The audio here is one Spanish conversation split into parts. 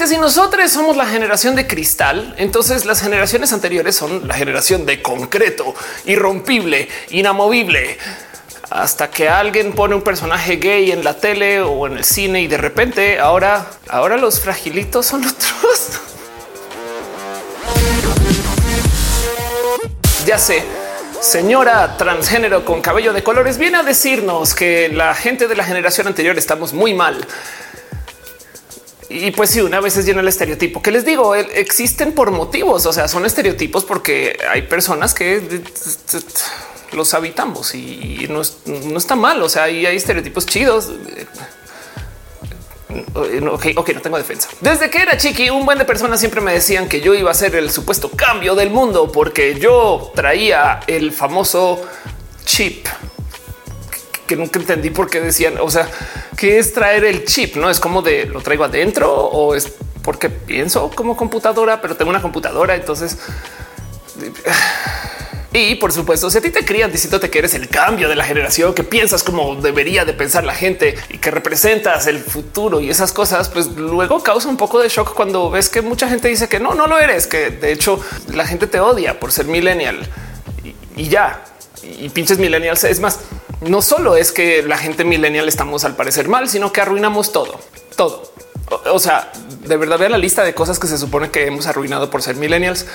que si nosotros somos la generación de cristal, entonces las generaciones anteriores son la generación de concreto, irrompible, inamovible hasta que alguien pone un personaje gay en la tele o en el cine y de repente ahora, ahora los fragilitos son otros. ya sé, señora transgénero con cabello de colores viene a decirnos que la gente de la generación anterior estamos muy mal. Y pues sí, una vez es lleno el estereotipo que les digo, existen por motivos, o sea, son estereotipos porque hay personas que los habitamos y no, está mal. O sea, hay estereotipos chidos. Ok, ok, no tengo defensa. Desde que era chiqui, un buen de personas siempre me decían que yo iba a ser el supuesto cambio del mundo porque yo traía el famoso chip que nunca entendí por qué decían, o sea, qué es traer el chip, no es como de lo traigo adentro o es porque pienso como computadora, pero tengo una computadora. Entonces, y por supuesto, si a ti te crían diciéndote que eres el cambio de la generación, que piensas como debería de pensar la gente y que representas el futuro y esas cosas, pues luego causa un poco de shock cuando ves que mucha gente dice que no, no lo eres, que de hecho la gente te odia por ser millennial y, ya. Y pinches millennials. Es más, no solo es que la gente millennial estamos al parecer mal, sino que arruinamos todo, todo. O, sea, de verdad vean la lista de cosas que se supone que hemos arruinado por ser millennials.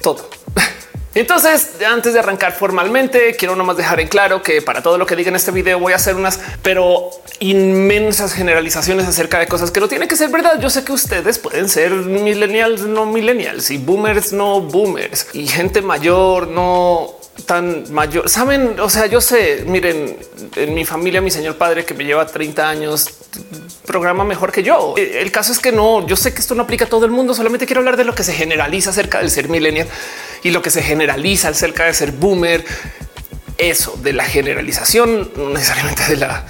Todo. Entonces, antes de arrancar formalmente, quiero nomás dejar en claro que para todo lo que diga en este video voy a hacer unas, pero inmensas generalizaciones acerca de cosas que no tienen que ser verdad. Yo sé que ustedes pueden ser millennials, no millennials y boomers, no boomers y gente mayor, no tan mayor. Saben, o sea, yo sé, miren, en mi familia, mi señor padre que me lleva 30 años, programa mejor que yo. El caso es que no, yo sé que esto no aplica a todo el mundo, solamente quiero hablar de lo que se generaliza acerca del ser millennial y lo que se generaliza acerca de ser boomer. Eso de la generalización, no necesariamente de la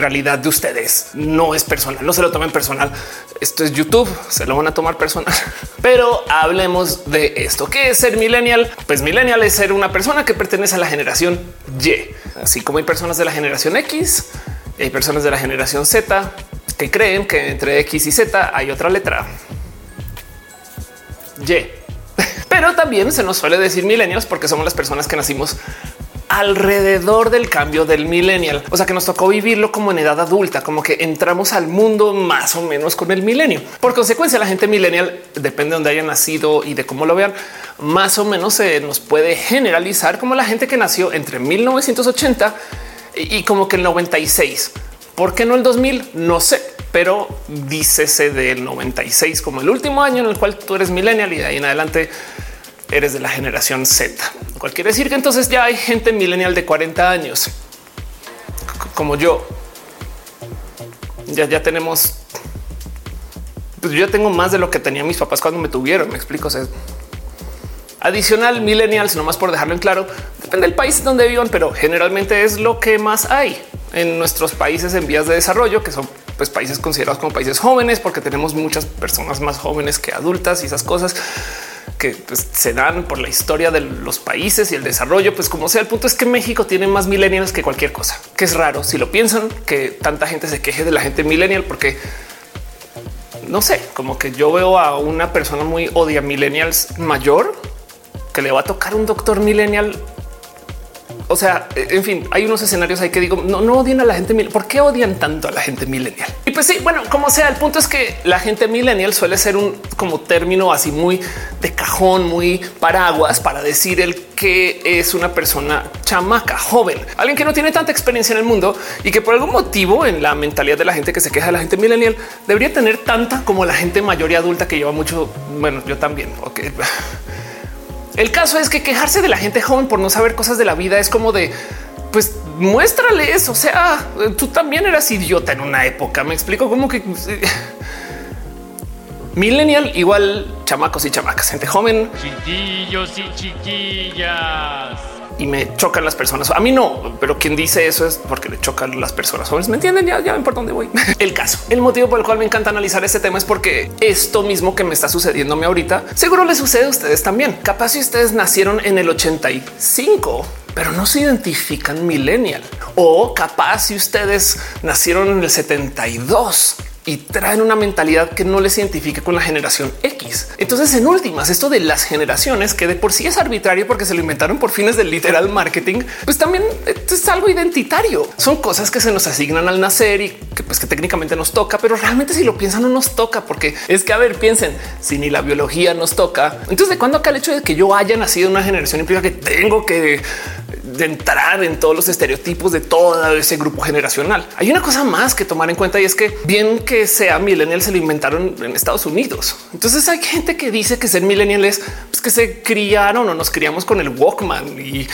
realidad de ustedes no es personal, no se lo tomen personal. Esto es YouTube, se lo van a tomar personal. Pero hablemos de esto. ¿Qué es ser millennial? Pues millennial es ser una persona que pertenece a la generación Y, así como hay personas de la generación X, hay personas de la generación Z que creen que entre X y Z hay otra letra. Y. Pero también se nos suele decir millennials porque somos las personas que nacimos alrededor del cambio del millennial. O sea que nos tocó vivirlo como en edad adulta, como que entramos al mundo más o menos con el milenio. Por consecuencia, la gente millennial depende de donde haya nacido y de cómo lo vean. Más o menos se nos puede generalizar como la gente que nació entre 1980 y como que el 96. ¿Por qué no el 2000? No sé, pero dícese del 96 como el último año en el cual tú eres millennial y de ahí en adelante eres de la generación Z, cual quiere decir que entonces ya hay gente millennial de 40 años como yo. Ya, ya tenemos, pues yo tengo más de lo que tenía mis papás cuando me tuvieron. Me explico. O sea, adicional millennials, más por dejarlo en claro, depende del país donde vivan, pero generalmente es lo que más hay en nuestros países en vías de desarrollo, que son pues, países considerados como países jóvenes, porque tenemos muchas personas más jóvenes que adultas y esas cosas que pues, se dan por la historia de los países y el desarrollo, pues como sea, el punto es que México tiene más millennials que cualquier cosa, que es raro. Si lo piensan, que tanta gente se queje de la gente millennial, porque no sé, como que yo veo a una persona muy odia millennials mayor que le va a tocar un doctor millennial o sea, en fin, hay unos escenarios ahí que digo, no, no odian a la gente. ¿Por qué odian tanto a la gente millennial? Y pues sí, bueno, como sea, el punto es que la gente millennial suele ser un como término así muy de cajón, muy paraguas para decir el que es una persona chamaca, joven, alguien que no tiene tanta experiencia en el mundo y que por algún motivo en la mentalidad de la gente que se queja de la gente millennial debería tener tanta como la gente mayor y adulta que lleva mucho. Bueno, yo también. Ok. El caso es que quejarse de la gente joven por no saber cosas de la vida es como de pues muéstrales. O sea, tú también eras idiota en una época. Me explico cómo que eh, millennial igual chamacos y chamacas, gente joven, chiquillos y chiquillas y me chocan las personas. A mí no, pero quien dice eso es porque le chocan las personas jóvenes. Me entienden? Ya, ya ven por dónde voy. El caso, el motivo por el cual me encanta analizar este tema es porque esto mismo que me está sucediéndome ahorita seguro le sucede a ustedes también. Capaz si ustedes nacieron en el 85 pero no se identifican millennial o capaz si ustedes nacieron en el 72 y traen una mentalidad que no les identifique con la generación X. Entonces, en últimas, esto de las generaciones, que de por sí es arbitrario porque se lo inventaron por fines del literal marketing, pues también es algo identitario. Son cosas que se nos asignan al nacer y que pues que técnicamente nos toca, pero realmente si lo piensan no nos toca, porque es que, a ver, piensen, si ni la biología nos toca, entonces de cuándo acá el hecho de que yo haya nacido en una generación implica que tengo que de entrar en todos los estereotipos de todo ese grupo generacional. Hay una cosa más que tomar en cuenta y es que bien que sea millennial se lo inventaron en Estados Unidos. Entonces hay gente que dice que ser millennial es pues, que se criaron o nos criamos con el Walkman y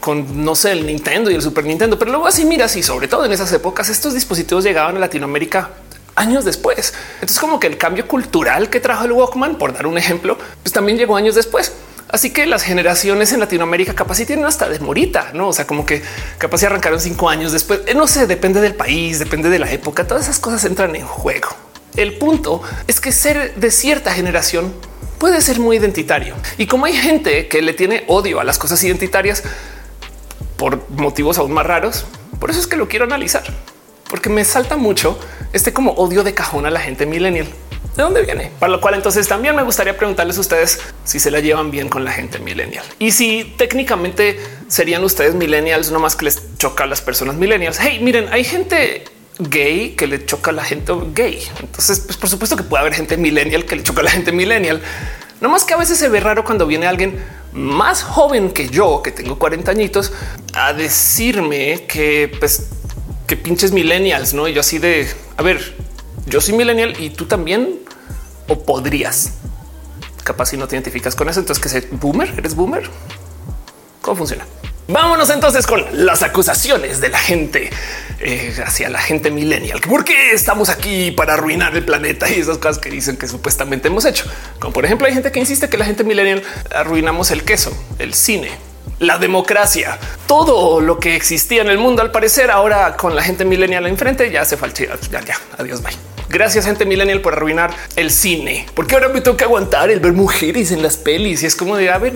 con no sé, el Nintendo y el Super Nintendo. Pero luego así miras y sobre todo en esas épocas estos dispositivos llegaban a Latinoamérica años después. Entonces como que el cambio cultural que trajo el Walkman, por dar un ejemplo, pues también llegó años después. Así que las generaciones en Latinoamérica capaz si tienen hasta de morita, no? O sea, como que capaz si arrancaron cinco años después. Eh, no sé, depende del país, depende de la época. Todas esas cosas entran en juego. El punto es que ser de cierta generación puede ser muy identitario. Y como hay gente que le tiene odio a las cosas identitarias por motivos aún más raros, por eso es que lo quiero analizar, porque me salta mucho este como odio de cajón a la gente millennial. ¿De dónde viene? Para lo cual entonces también me gustaría preguntarles a ustedes si se la llevan bien con la gente millennial y si técnicamente serían ustedes millennials, no más que les choca a las personas millennials. Hey, miren, hay gente gay que le choca a la gente gay. Entonces, pues por supuesto que puede haber gente millennial que le choca a la gente millennial. No más que a veces se ve raro cuando viene alguien más joven que yo, que tengo 40 añitos, a decirme que pues que pinches millennials, no? Y yo así de a ver, yo soy millennial y tú también o podrías. Capaz si no te identificas con eso, entonces que ser boomer, eres boomer. ¿Cómo funciona? Vámonos entonces con las acusaciones de la gente eh, hacia la gente millennial. ¿Por qué estamos aquí para arruinar el planeta y esas cosas que dicen que supuestamente hemos hecho? Como por ejemplo, hay gente que insiste que la gente millennial arruinamos el queso, el cine, la democracia, todo lo que existía en el mundo. Al parecer, ahora con la gente millennial enfrente ya se falta. Ya, ya, adiós, bye. Gracias, gente millennial, por arruinar el cine, porque ahora me que aguantar el ver mujeres en las pelis y es como de a ver,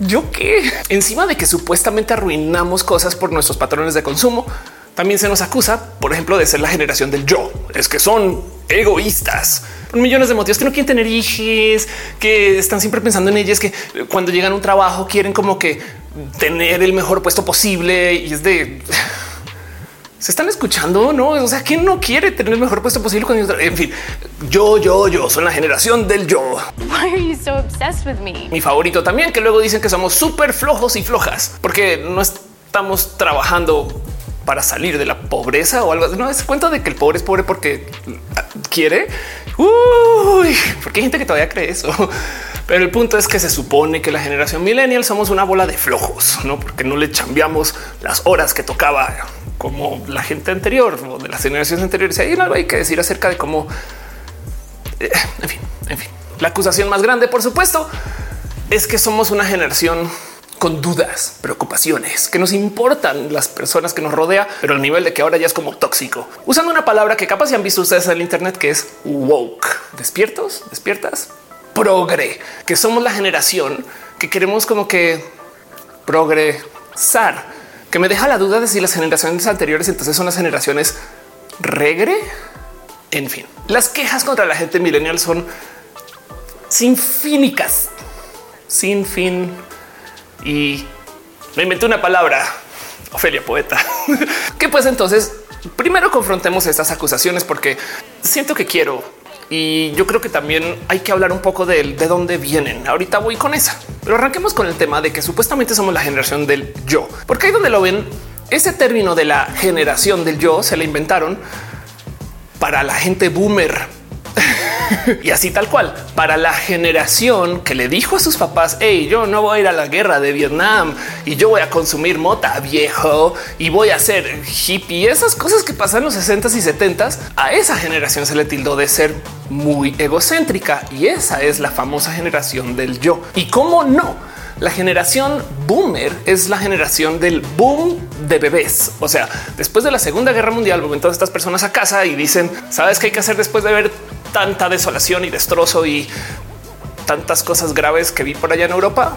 yo qué encima de que supuestamente arruinamos cosas por nuestros patrones de consumo. También se nos acusa, por ejemplo, de ser la generación del yo. Es que son egoístas por millones de motivos que no quieren tener hijos, que están siempre pensando en ellas, que cuando llegan a un trabajo quieren como que tener el mejor puesto posible y es de se están escuchando, no? O sea, quién no quiere tener el mejor puesto posible? Cuando, en fin, yo, yo, yo soy la generación del yo. Mi favorito también, que luego dicen que somos súper flojos y flojas porque no estamos trabajando para salir de la pobreza o algo. No es cuenta de que el pobre es pobre porque quiere. Uy, porque hay gente que todavía cree eso. Pero el punto es que se supone que la generación millennial somos una bola de flojos, no porque no le cambiamos las horas que tocaba como la gente anterior o de las generaciones anteriores. Hay algo hay que decir acerca de cómo, eh, en fin, en fin. La acusación más grande, por supuesto, es que somos una generación con dudas, preocupaciones que nos importan las personas que nos rodea, pero al nivel de que ahora ya es como tóxico. Usando una palabra que capaz ya han visto ustedes en el Internet, que es woke. Despiertos, despiertas, progre, que somos la generación que queremos como que progresar, que me deja la duda de si las generaciones anteriores entonces son las generaciones regre. En fin, las quejas contra la gente millennial son sin fínicas, sin fin. Y me inventé una palabra, Ofelia Poeta, que pues entonces primero confrontemos estas acusaciones porque siento que quiero y yo creo que también hay que hablar un poco de, de dónde vienen. Ahorita voy con esa, pero arranquemos con el tema de que supuestamente somos la generación del yo, porque ahí donde lo ven, ese término de la generación del yo se la inventaron para la gente boomer y así tal cual para la generación que le dijo a sus papás, hey, yo no voy a ir a la guerra de Vietnam y yo voy a consumir mota viejo y voy a ser hippie. Esas cosas que pasan en los 60s y 70s a esa generación se le tildó de ser muy egocéntrica y esa es la famosa generación del yo. Y cómo no? La generación boomer es la generación del boom de bebés. O sea, después de la Segunda Guerra Mundial, vuelven todas estas personas a casa y dicen, ¿sabes qué hay que hacer después de ver tanta desolación y destrozo y tantas cosas graves que vi por allá en Europa?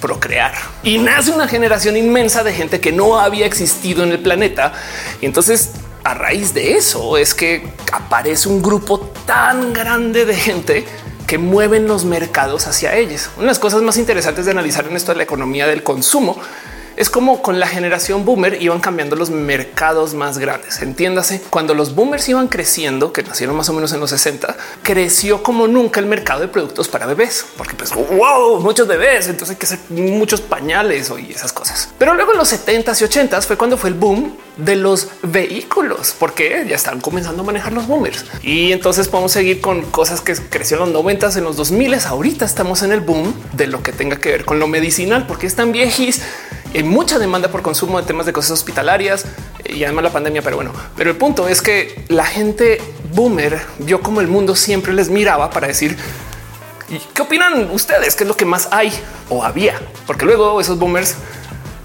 procrear y nace una generación inmensa de gente que no había existido en el planeta. Y entonces a raíz de eso es que aparece un grupo tan grande de gente que mueven los mercados hacia ellos. Una de las cosas más interesantes de analizar en esto de la economía del consumo es como con la generación boomer iban cambiando los mercados más grandes. Entiéndase, cuando los boomers iban creciendo, que nacieron más o menos en los 60, creció como nunca el mercado de productos para bebés, porque pues wow, muchos bebés, entonces hay que hacer muchos pañales y esas cosas. Pero luego en los 70s y 80s fue cuando fue el boom de los vehículos, porque ya están comenzando a manejar los boomers. Y entonces podemos seguir con cosas que crecieron en los 90s, en los 2000 ahorita estamos en el boom de lo que tenga que ver con lo medicinal, porque están viejis hay mucha demanda por consumo de temas de cosas hospitalarias y además la pandemia. Pero bueno, pero el punto es que la gente boomer vio como el mundo siempre les miraba para decir qué opinan ustedes, qué es lo que más hay o había, porque luego esos boomers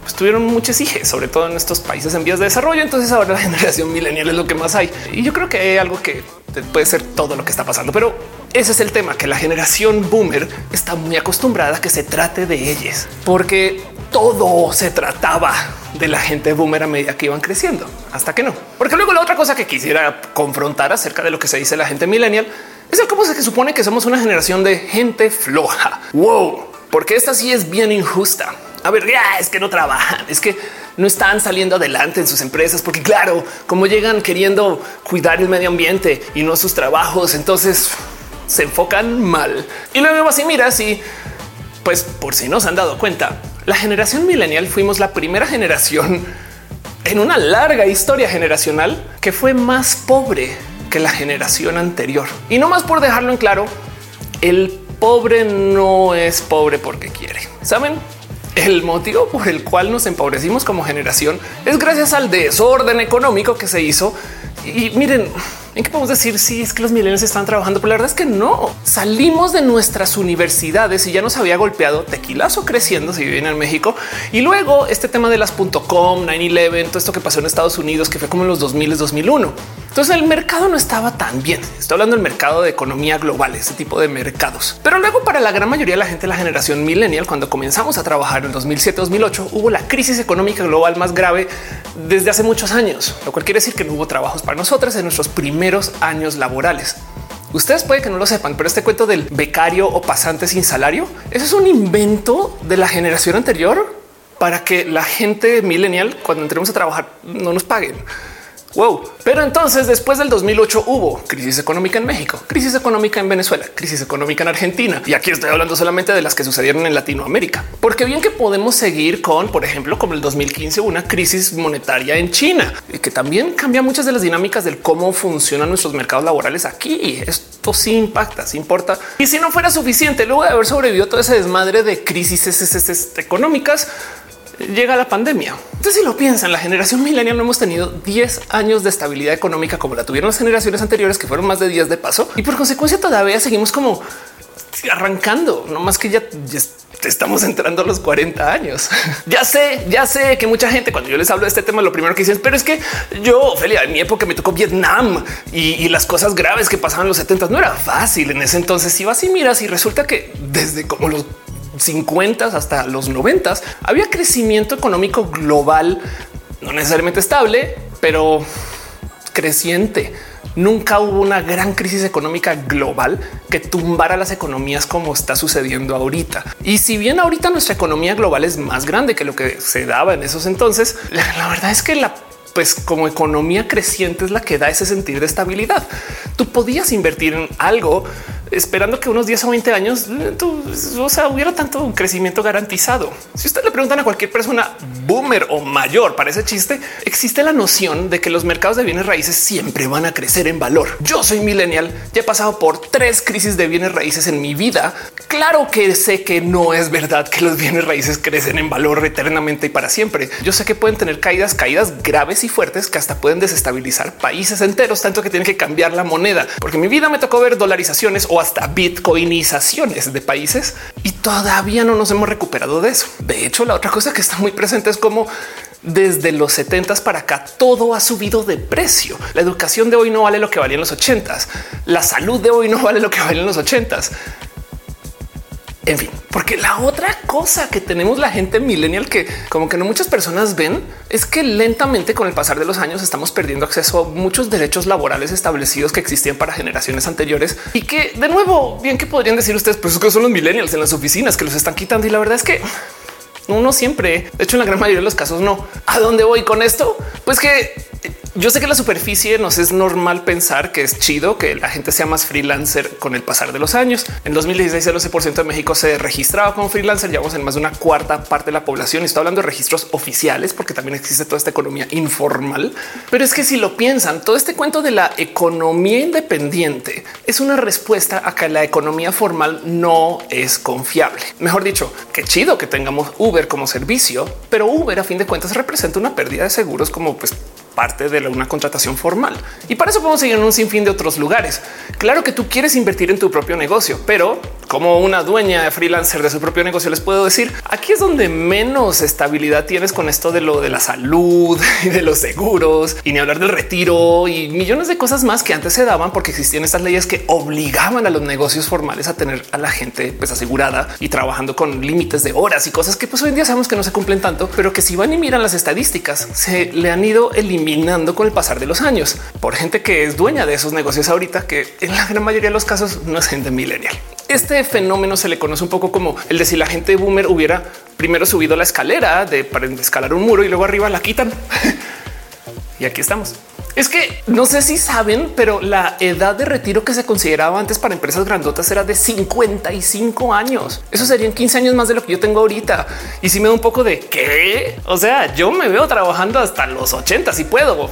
pues, tuvieron muchos hijos, sobre todo en estos países en vías de desarrollo. Entonces ahora la generación milenial es lo que más hay. Y yo creo que hay algo que puede ser todo lo que está pasando, pero ese es el tema, que la generación boomer está muy acostumbrada a que se trate de ellos, porque todo se trataba de la gente boomer a medida que iban creciendo, hasta que no. Porque luego la otra cosa que quisiera confrontar acerca de lo que se dice la gente millennial es el cómo se supone que somos una generación de gente floja. Wow, porque esta sí es bien injusta. A ver, ya es que no trabajan, es que no están saliendo adelante en sus empresas, porque claro, como llegan queriendo cuidar el medio ambiente y no sus trabajos, entonces se enfocan mal. Y luego así miras y pues por si no se han dado cuenta, la generación millennial fuimos la primera generación en una larga historia generacional que fue más pobre que la generación anterior. Y no más por dejarlo en claro, el pobre no es pobre porque quiere. Saben, el motivo por el cual nos empobrecimos como generación es gracias al desorden económico que se hizo. Y miren, ¿En qué podemos decir si es que los milenios están trabajando? Pero la verdad es que no. Salimos de nuestras universidades y ya nos había golpeado tequilazo creciendo si viven en México. Y luego este tema de las .com, 9-11, todo esto que pasó en Estados Unidos, que fue como en los 2000, 2001. Entonces el mercado no estaba tan bien. Estoy hablando del mercado de economía global, ese tipo de mercados. Pero luego para la gran mayoría de la gente la generación millennial, cuando comenzamos a trabajar en 2007-2008, hubo la crisis económica global más grave desde hace muchos años, lo cual quiere decir que no hubo trabajos para nosotros en nuestros primeros años laborales. Ustedes puede que no lo sepan, pero este cuento del becario o pasante sin salario, eso es un invento de la generación anterior para que la gente millennial, cuando entremos a trabajar, no nos paguen. Wow. Pero entonces después del 2008 hubo crisis económica en México, crisis económica en Venezuela, crisis económica en Argentina. Y aquí estoy hablando solamente de las que sucedieron en Latinoamérica. Porque bien que podemos seguir con, por ejemplo, como el 2015, una crisis monetaria en China, y que también cambia muchas de las dinámicas del cómo funcionan nuestros mercados laborales aquí. Esto sí impacta, sí importa. Y si no fuera suficiente, luego de haber sobrevivido todo ese desmadre de crisis económicas, llega la pandemia. Entonces, si lo piensan, la generación milenial no hemos tenido 10 años de estabilidad económica como la tuvieron las generaciones anteriores, que fueron más de 10 de paso, y por consecuencia todavía seguimos como arrancando, no más que ya, estamos entrando a los 40 años. ya sé, ya sé que mucha gente cuando yo les hablo de este tema, lo primero que dicen, pero es que yo, Felia, en mi época me tocó Vietnam y, las cosas graves que pasaban en los 70 no era fácil en ese entonces. Si vas y miras y resulta que desde como los 50 hasta los 90 había crecimiento económico global, no necesariamente estable, pero creciente. Nunca hubo una gran crisis económica global que tumbara las economías como está sucediendo ahorita. Y si bien ahorita nuestra economía global es más grande que lo que se daba en esos entonces, la, verdad es que la pues como economía creciente es la que da ese sentir de estabilidad. Tú podías invertir en algo esperando que unos 10 o 20 años eh, o sea, hubiera tanto crecimiento garantizado. Si usted le preguntan a cualquier persona boomer o mayor para ese chiste, existe la noción de que los mercados de bienes raíces siempre van a crecer en valor. Yo soy millennial, ya he pasado por tres crisis de bienes raíces en mi vida. Claro que sé que no es verdad que los bienes raíces crecen en valor eternamente y para siempre. Yo sé que pueden tener caídas, caídas graves y fuertes que hasta pueden desestabilizar países enteros, tanto que tienen que cambiar la moneda, porque mi vida me tocó ver dolarizaciones o hasta bitcoinizaciones de países y todavía no nos hemos recuperado de eso. De hecho, la otra cosa que está muy presente es como desde los 70 para acá todo ha subido de precio. La educación de hoy no vale lo que valía en los 80 La salud de hoy no vale lo que valía en los 80 En fin, porque la otra cosa que tenemos la gente millennial que como que no muchas personas ven es que lentamente con el pasar de los años estamos perdiendo acceso a muchos derechos laborales establecidos que existían para generaciones anteriores y que de nuevo, bien que podrían decir ustedes, pues que son los millennials en las oficinas que los están quitando y la verdad es que no siempre. De hecho, en la gran mayoría de los casos no. ¿A dónde voy con esto? Pues que yo sé que la superficie nos es normal pensar que es chido que la gente sea más freelancer con el pasar de los años. En 2016 el 12% de México se registraba como freelancer, llevamos en más de una cuarta parte de la población y estoy hablando de registros oficiales porque también existe toda esta economía informal. Pero es que si lo piensan, todo este cuento de la economía independiente es una respuesta a que la economía formal no es confiable. Mejor dicho, qué chido que tengamos Uber como servicio, pero Uber a fin de cuentas representa una pérdida de seguros como pues parte de una contratación formal. Y para eso podemos seguir en un sinfín de otros lugares. Claro que tú quieres invertir en tu propio negocio, pero como una dueña freelancer de su propio negocio, les puedo decir aquí es donde menos estabilidad tienes con esto de lo de la salud y de los seguros y ni hablar del retiro y millones de cosas más que antes se daban porque existían estas leyes que obligaban a los negocios formales a tener a la gente pues asegurada y trabajando con límites de horas y cosas que pues hoy en día sabemos que no se cumplen tanto, pero que si van y miran las estadísticas se le han ido eliminando con el pasar de los años por gente que es dueña de esos negocios ahorita, que en la gran mayoría de los casos no es gente millennial. Este fenómeno se le conoce un poco como el de si la gente boomer hubiera primero subido la escalera de para escalar un muro y luego arriba la quitan. y aquí estamos. Es que no sé si saben, pero la edad de retiro que se consideraba antes para empresas grandotas era de 55 años. Eso serían 15 años más de lo que yo tengo ahorita. Y si me da un poco de qué, o sea, yo me veo trabajando hasta los 80 si puedo.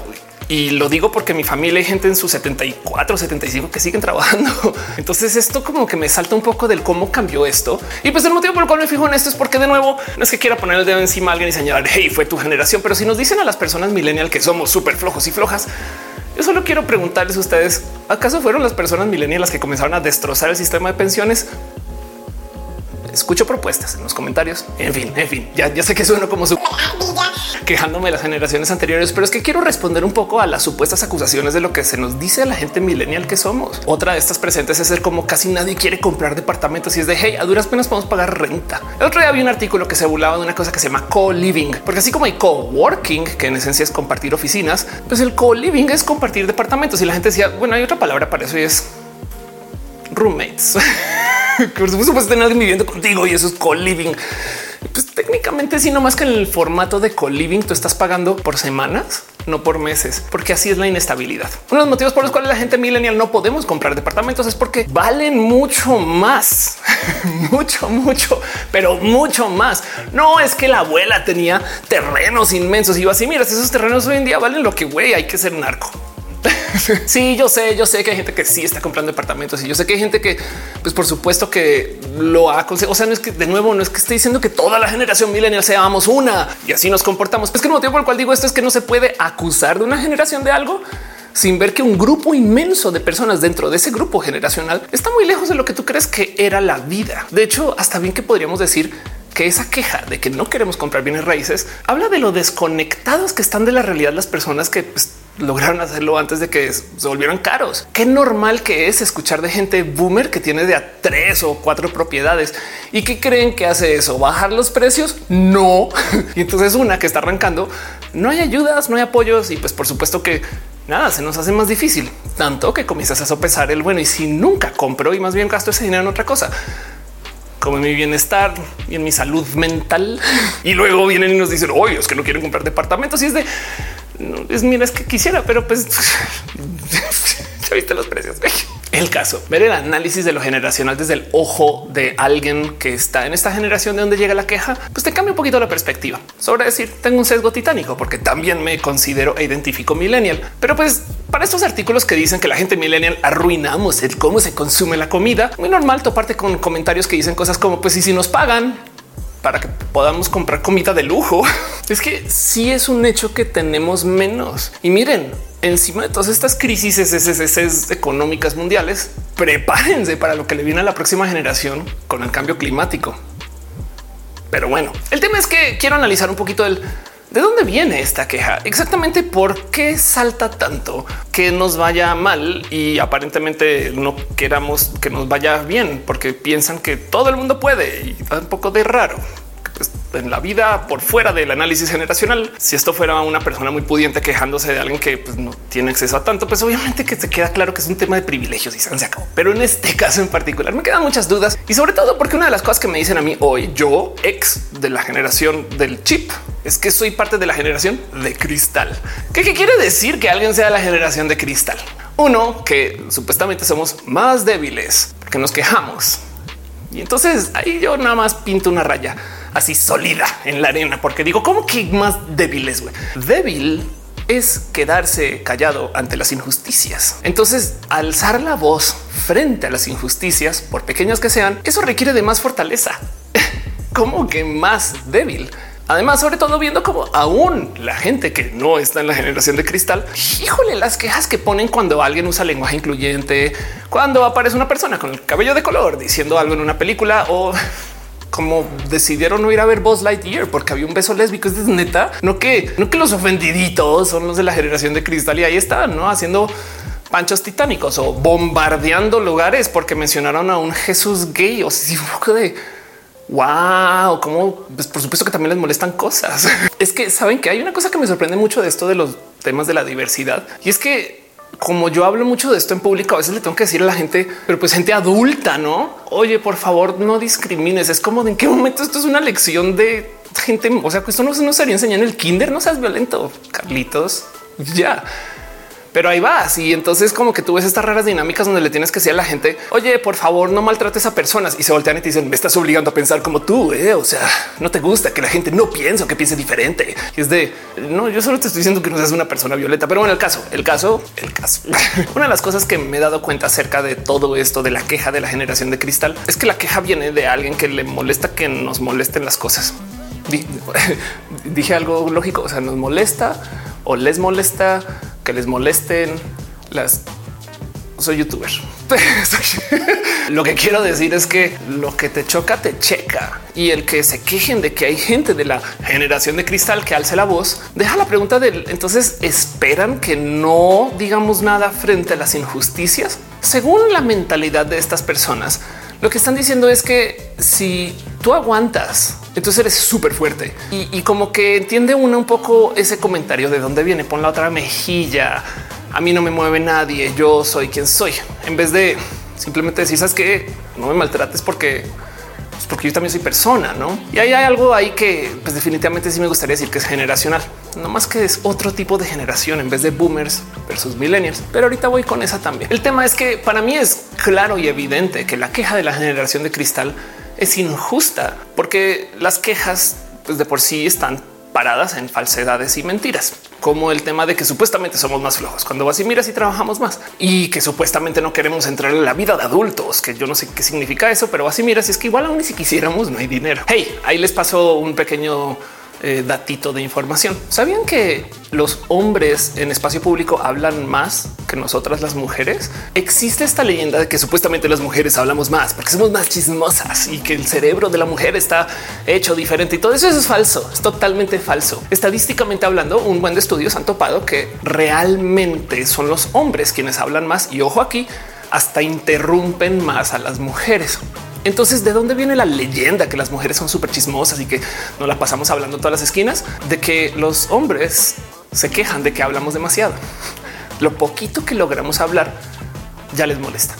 Y lo digo porque mi familia hay gente en sus 74, 75 que siguen trabajando. Entonces esto como que me salta un poco del cómo cambió esto. Y pues el motivo por el cual me fijo en esto es porque de nuevo no es que quiera poner el dedo encima a alguien y señalar, hey, fue tu generación. Pero si nos dicen a las personas millennial que somos súper flojos y flojas, yo solo quiero preguntarles a ustedes, ¿acaso fueron las personas millennial las que comenzaron a destrozar el sistema de pensiones? Escucho propuestas en los comentarios. En fin, en fin, ya, sé que sueno como su quejándome de las generaciones anteriores, pero es que quiero responder un poco a las supuestas acusaciones de lo que se nos dice a la gente millennial que somos. Otra de estas presentes es ser como casi nadie quiere comprar departamentos y es de hey, a duras penas podemos pagar renta. El otro día había un artículo que se burlaba de una cosa que se llama co-living, porque así como hay co-working, que en esencia es compartir oficinas, pues el co-living es compartir departamentos y la gente decía, bueno, hay otra palabra para eso y es roommates. por supuesto, puedes tener alguien viviendo contigo y eso es co-living. Pues técnicamente, si no más que en el formato de co-living, tú estás pagando por semanas, no por meses, porque así es la inestabilidad. Uno de los motivos por los cuales la gente millennial no podemos comprar departamentos es porque valen mucho más, mucho, mucho, pero mucho más. No es que la abuela tenía terrenos inmensos y iba así. Mira, esos terrenos hoy en día valen lo que güey, hay que ser narco. sí, yo sé, yo sé que hay gente que sí está comprando departamentos y yo sé que hay gente que, pues por supuesto que lo ha conseguido. O sea, no es que de nuevo, no es que esté diciendo que toda la generación millennial seamos una y así nos comportamos. Es que el motivo por el cual digo esto es que no se puede acusar de una generación de algo sin ver que un grupo inmenso de personas dentro de ese grupo generacional está muy lejos de lo que tú crees que era la vida. De hecho, hasta bien que podríamos decir que esa queja de que no queremos comprar bienes raíces habla de lo desconectados que están de la realidad las personas que pues, lograron hacerlo antes de que se volvieran caros. Qué normal que es escuchar de gente boomer que tiene de a tres o cuatro propiedades y que creen que hace eso, bajar los precios. No. y entonces una que está arrancando, no hay ayudas, no hay apoyos y pues por supuesto que nada se nos hace más difícil, tanto que comienzas a sopesar el bueno y si nunca compro y más bien gasto ese dinero en otra cosa como en mi bienestar y en mi salud mental. Y luego vienen y nos dicen, oye, es que no quieren comprar departamentos. Y es de, es mira, es que quisiera, pero pues ya viste los precios. El caso, ver el análisis de lo generacional desde el ojo de alguien que está en esta generación de donde llega la queja, pues te cambia un poquito la perspectiva sobre decir tengo un sesgo titánico porque también me considero e identifico millennial. Pero pues para estos artículos que dicen que la gente millennial arruinamos el cómo se consume la comida, muy normal toparte con comentarios que dicen cosas como pues y si nos pagan para que podamos comprar comida de lujo. Es que sí es un hecho que tenemos menos. Y miren, encima de todas estas crisis económicas mundiales, prepárense para lo que le viene a la próxima generación con el cambio climático. Pero bueno, el tema es que quiero analizar un poquito el ¿De dónde viene esta queja? Exactamente por qué salta tanto que nos vaya mal y aparentemente no queramos que nos vaya bien porque piensan que todo el mundo puede y da un poco de raro en la vida por fuera del análisis generacional. Si esto fuera una persona muy pudiente quejándose de alguien que pues, no tiene acceso a tanto, pues obviamente que se queda claro que es un tema de privilegios y se acabó. Pero en este caso en particular me quedan muchas dudas y sobre todo porque una de las cosas que me dicen a mí hoy, yo ex de la generación del chip, es que soy parte de la generación de cristal. ¿Qué, quiere decir que alguien sea la generación de cristal? Uno, que supuestamente somos más débiles porque nos quejamos. Y entonces ahí yo nada más pinto una raya así sólida en la arena, porque digo, ¿cómo que más débiles? Güey? Débil es quedarse callado ante las injusticias. Entonces, alzar la voz frente a las injusticias, por pequeñas que sean, eso requiere de más fortaleza. ¿Cómo que más débil? Además, sobre todo viendo como aún la gente que no está en la generación de cristal, híjole, las quejas que ponen cuando alguien usa lenguaje incluyente, cuando aparece una persona con el cabello de color diciendo algo en una película o como decidieron no ir a ver Buzz Lightyear porque había un beso lésbico. Es neta, no que no que los ofendiditos son los de la generación de cristal y ahí están no haciendo panchos titánicos o bombardeando lugares porque mencionaron a un Jesús gay o si de wow, como pues por supuesto que también les molestan cosas. es que saben que hay una cosa que me sorprende mucho de esto de los temas de la diversidad y es que como yo hablo mucho de esto en público, a veces le tengo que decir a la gente, pero pues gente adulta, no? Oye, por favor, no discrimines. Es como de en qué momento esto es una lección de gente. O sea, que esto no, no sería enseñar en el kinder. No seas violento, Carlitos. Ya pero ahí vas. Y entonces como que tú ves estas raras dinámicas donde le tienes que decir a la gente, oye, por favor, no maltrates a personas y se voltean y te dicen, me estás obligando a pensar como tú. Eh? O sea, no te gusta que la gente no piense o que piense diferente. Y es de no, yo solo te estoy diciendo que no seas una persona violenta, pero bueno, el caso, el caso, el caso. una de las cosas que me he dado cuenta acerca de todo esto de la queja de la generación de cristal es que la queja viene de alguien que le molesta que nos molesten las cosas. Dije algo lógico, o sea, nos molesta o les molesta que les molesten las soy youtuber. lo que quiero decir es que lo que te choca te checa y el que se quejen de que hay gente de la generación de cristal que alce la voz, deja la pregunta de entonces esperan que no digamos nada frente a las injusticias. Según la mentalidad de estas personas, lo que están diciendo es que si tú aguantas, entonces eres súper fuerte y, como que entiende uno un poco ese comentario de dónde viene. Pon la otra mejilla. A mí no me mueve nadie. Yo soy quien soy. En vez de simplemente decir, sabes que no me maltrates porque pues, porque yo también soy persona, no? Y ahí hay algo ahí que pues definitivamente sí me gustaría decir que es generacional, no más que es otro tipo de generación en vez de boomers versus millennials. Pero ahorita voy con esa también. El tema es que para mí es claro y evidente que la queja de la generación de cristal es injusta porque las quejas pues de por sí están paradas en falsedades y mentiras, como el tema de que supuestamente somos más flojos cuando vas y miras y trabajamos más y que supuestamente no queremos entrar en la vida de adultos, que yo no sé qué significa eso, pero vas y miras y es que igual aún si quisiéramos no hay dinero. Hey, ahí les pasó un pequeño eh, datito de información. ¿Sabían que los hombres en espacio público hablan más que nosotras las mujeres? Existe esta leyenda de que supuestamente las mujeres hablamos más porque somos más chismosas y que el cerebro de la mujer está hecho diferente y todo eso, es falso, es totalmente falso. Estadísticamente hablando, un buen de estudios han topado que realmente son los hombres quienes hablan más y ojo aquí, hasta interrumpen más a las mujeres. Entonces, ¿de dónde viene la leyenda que las mujeres son súper chismosas y que no la pasamos hablando todas las esquinas? De que los hombres se quejan de que hablamos demasiado. Lo poquito que logramos hablar ya les molesta.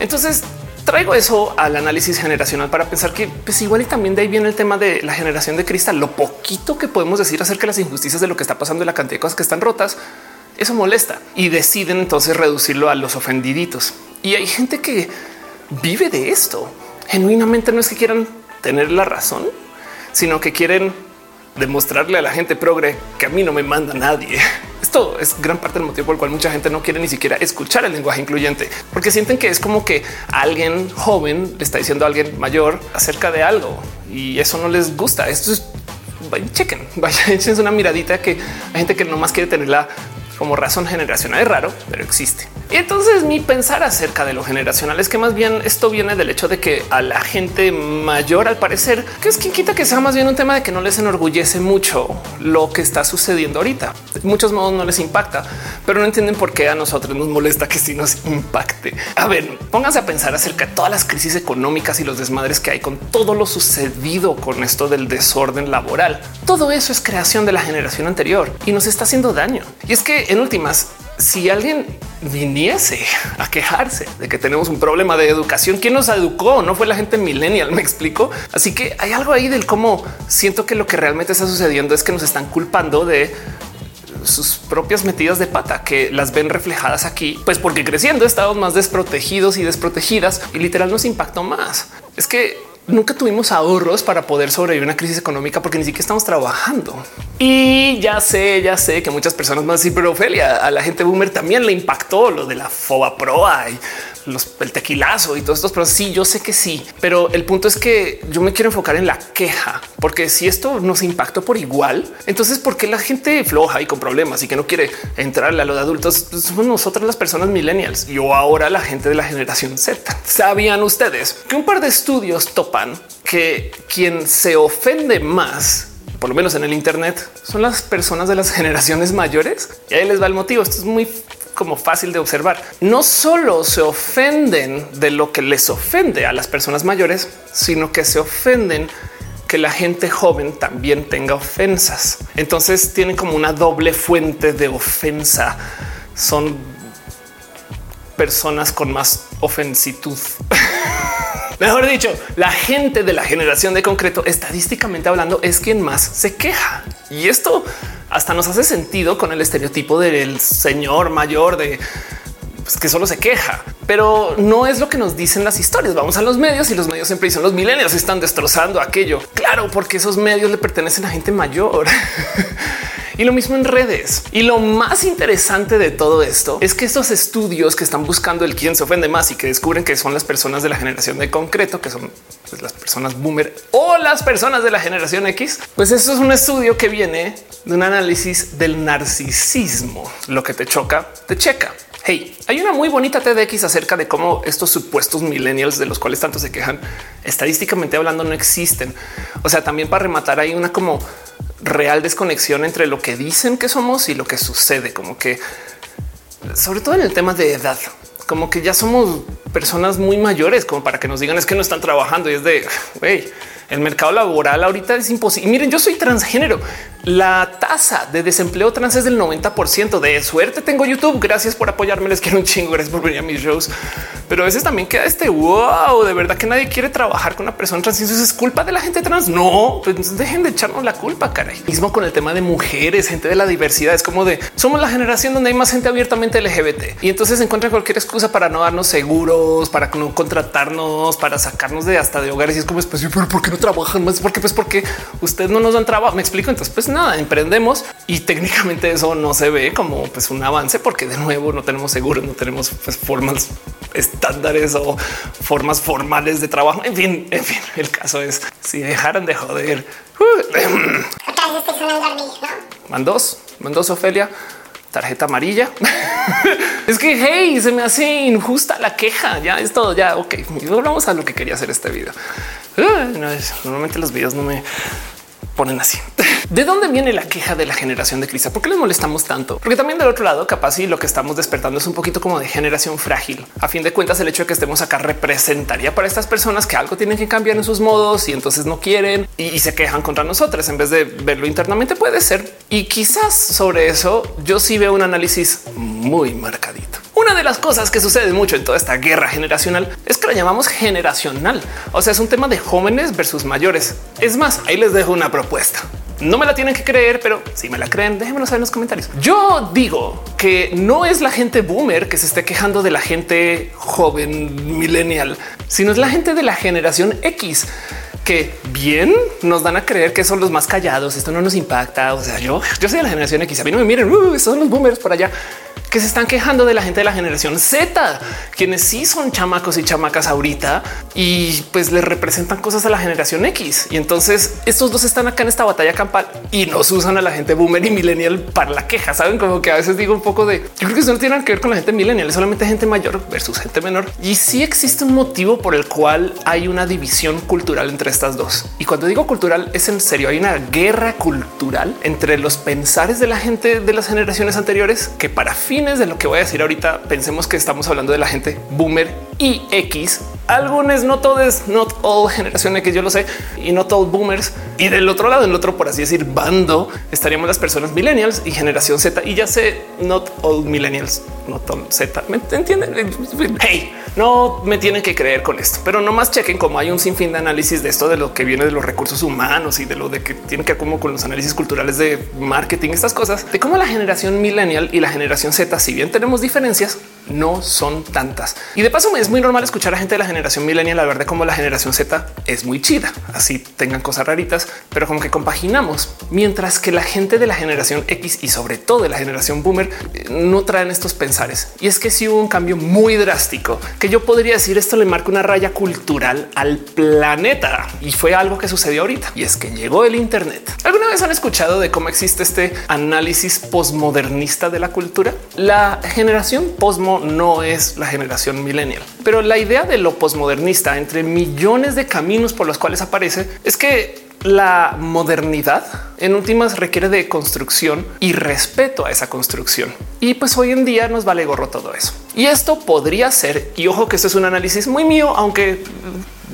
Entonces, traigo eso al análisis generacional para pensar que pues igual y también de ahí viene el tema de la generación de cristal. Lo poquito que podemos decir acerca de las injusticias de lo que está pasando y la cantidad de cosas que están rotas, eso molesta y deciden entonces reducirlo a los ofendiditos. Y hay gente que vive de esto genuinamente no es que quieran tener la razón, sino que quieren demostrarle a la gente progre que a mí no me manda nadie. Esto es gran parte del motivo por el cual mucha gente no quiere ni siquiera escuchar el lenguaje incluyente, porque sienten que es como que alguien joven le está diciendo a alguien mayor acerca de algo y eso no les gusta. Esto es chequen, vaya, es una miradita que hay gente que no más quiere tener la como razón generacional. Es raro, pero existe. Y entonces mi pensar acerca de lo generacional es que más bien esto viene del hecho de que a la gente mayor, al parecer, que es quien quita que sea más bien un tema de que no les enorgullece mucho lo que está sucediendo ahorita. De muchos modos no les impacta, pero no entienden por qué a nosotros nos molesta que sí nos impacte. A ver, pónganse a pensar acerca de todas las crisis económicas y los desmadres que hay con todo lo sucedido con esto del desorden laboral. Todo eso es creación de la generación anterior y nos está haciendo daño. Y es que en últimas, si alguien viniese a quejarse de que tenemos un problema de educación, ¿quién nos educó? No fue la gente millennial, me explico. Así que hay algo ahí del cómo siento que lo que realmente está sucediendo es que nos están culpando de sus propias metidas de pata que las ven reflejadas aquí, pues porque creciendo estamos más desprotegidos y desprotegidas y literal nos impactó más. Es que nunca tuvimos ahorros para poder sobrevivir a una crisis económica porque ni siquiera estamos trabajando. Y ya sé, ya sé que muchas personas más decir, pero Ophelia, a la gente boomer también le impactó lo de la foba proa los, el tequilazo y todos estos, pero sí, yo sé que sí, pero el punto es que yo me quiero enfocar en la queja, porque si esto nos impactó por igual, entonces ¿por qué la gente floja y con problemas y que no quiere entrarle a lo de adultos? Pues somos nosotras las personas millennials y ahora la gente de la generación Z. ¿Sabían ustedes que un par de estudios topan que quien se ofende más por lo menos en el Internet, son las personas de las generaciones mayores. Y ahí les va el motivo. Esto es muy como fácil de observar. No solo se ofenden de lo que les ofende a las personas mayores, sino que se ofenden que la gente joven también tenga ofensas. Entonces tienen como una doble fuente de ofensa. Son personas con más ofensitud. Mejor dicho, la gente de la generación de concreto, estadísticamente hablando, es quien más se queja. Y esto hasta nos hace sentido con el estereotipo del señor mayor de pues, que solo se queja, pero no es lo que nos dicen las historias. Vamos a los medios y los medios siempre dicen los millennials están destrozando aquello. Claro, porque esos medios le pertenecen a gente mayor. Y lo mismo en redes. Y lo más interesante de todo esto es que estos estudios que están buscando el quién se ofende más y que descubren que son las personas de la generación de concreto, que son pues, las personas boomer o las personas de la generación X, pues eso es un estudio que viene de un análisis del narcisismo. Lo que te choca, te checa. Hey, hay una muy bonita TDX acerca de cómo estos supuestos millennials de los cuales tanto se quejan, estadísticamente hablando, no existen. O sea, también para rematar hay una como real desconexión entre lo que dicen que somos y lo que sucede, como que sobre todo en el tema de edad, como que ya somos personas muy mayores como para que nos digan es que no están trabajando y es de güey, el mercado laboral ahorita es imposible. Miren, yo soy transgénero. La tasa de desempleo trans es del 90% de suerte. Tengo YouTube. Gracias por apoyarme. Les quiero un chingo. Gracias por venir a mis shows. Pero a veces también queda este wow. De verdad que nadie quiere trabajar con una persona trans. Eso es culpa de la gente trans. No, pues dejen de echarnos la culpa. Caray, mismo con el tema de mujeres, gente de la diversidad. Es como de somos la generación donde hay más gente abiertamente LGBT y entonces encuentran cualquier excusa para no darnos seguros, para no contratarnos, para sacarnos de hasta de hogares. Y es como, pues, pero ¿por qué no trabajan más porque pues porque ustedes no nos dan trabajo. Me explico. Entonces, pues nada, emprendemos y técnicamente eso no se ve como pues un avance porque de nuevo no tenemos seguros, no tenemos pues, formas estándares o formas formales de trabajo. En fin, en fin, el caso es si dejaran de joder. Mandos, mandos Ofelia tarjeta amarilla. es que hey, se me hace injusta la queja. Ya es todo. Ya ok, volvamos a lo que quería hacer este video. Ah, normalmente los videos no me ponen así. ¿De dónde viene la queja de la generación de crisis? ¿Por qué les molestamos tanto? Porque también del otro lado, capaz y lo que estamos despertando es un poquito como de generación frágil. A fin de cuentas, el hecho de que estemos acá representaría para estas personas que algo tienen que cambiar en sus modos y entonces no quieren y, se quejan contra nosotros en vez de verlo internamente. Puede ser. Y quizás sobre eso yo sí veo un análisis muy marcadito. Una de las cosas que sucede mucho en toda esta guerra generacional es que la llamamos generacional. O sea, es un tema de jóvenes versus mayores. Es más, ahí les dejo una propuesta. No me la tienen que creer, pero si me la creen, déjenmelo saber en los comentarios. Yo digo que no es la gente boomer que se esté quejando de la gente joven millennial, sino es la gente de la generación X que bien nos dan a creer que son los más callados. Esto no nos impacta. O sea, yo, yo soy de la generación X. A mí no me miren, uh, son los boomers por allá que se están quejando de la gente de la generación Z, quienes sí son chamacos y chamacas ahorita y pues les representan cosas a la generación X. Y entonces estos dos están acá en esta batalla campal y nos usan a la gente boomer y millennial para la queja. Saben como que a veces digo un poco de yo creo que eso no tiene que ver con la gente millennial, es solamente gente mayor versus gente menor. Y sí existe un motivo por el cual hay una división cultural entre estas dos. Y cuando digo cultural es en serio, hay una guerra cultural entre los pensares de la gente de las generaciones anteriores que para de lo que voy a decir ahorita pensemos que estamos hablando de la gente boomer y X. Algunos, no todos, not all generación X, yo lo sé, y no all boomers. Y del otro lado, el otro, por así decir, bando, estaríamos las personas millennials y generación Z. Y ya sé, not all millennials, no all Z. ¿Me entienden? Hey, no me tienen que creer con esto, pero no más chequen como hay un sinfín de análisis de esto, de lo que viene de los recursos humanos y de lo de que tiene que ver como con los análisis culturales de marketing, estas cosas, de cómo la generación millennial y la generación Z, si bien tenemos diferencias, no son tantas. Y de paso es muy normal escuchar a gente de la generación millennial hablar de cómo la generación Z es muy chida, así tengan cosas raritas, pero como que compaginamos, mientras que la gente de la generación X y sobre todo de la generación boomer eh, no traen estos pensares. Y es que si hubo un cambio muy drástico que yo podría decir esto le marca una raya cultural al planeta y fue algo que sucedió ahorita y es que llegó el Internet. ¿Alguna vez han escuchado de cómo existe este análisis postmodernista de la cultura? La generación no es la generación millennial, pero la idea de lo posmodernista entre millones de caminos por los cuales aparece es que la modernidad en últimas requiere de construcción y respeto a esa construcción. Y pues hoy en día nos vale gorro todo eso. Y esto podría ser, y ojo que esto es un análisis muy mío, aunque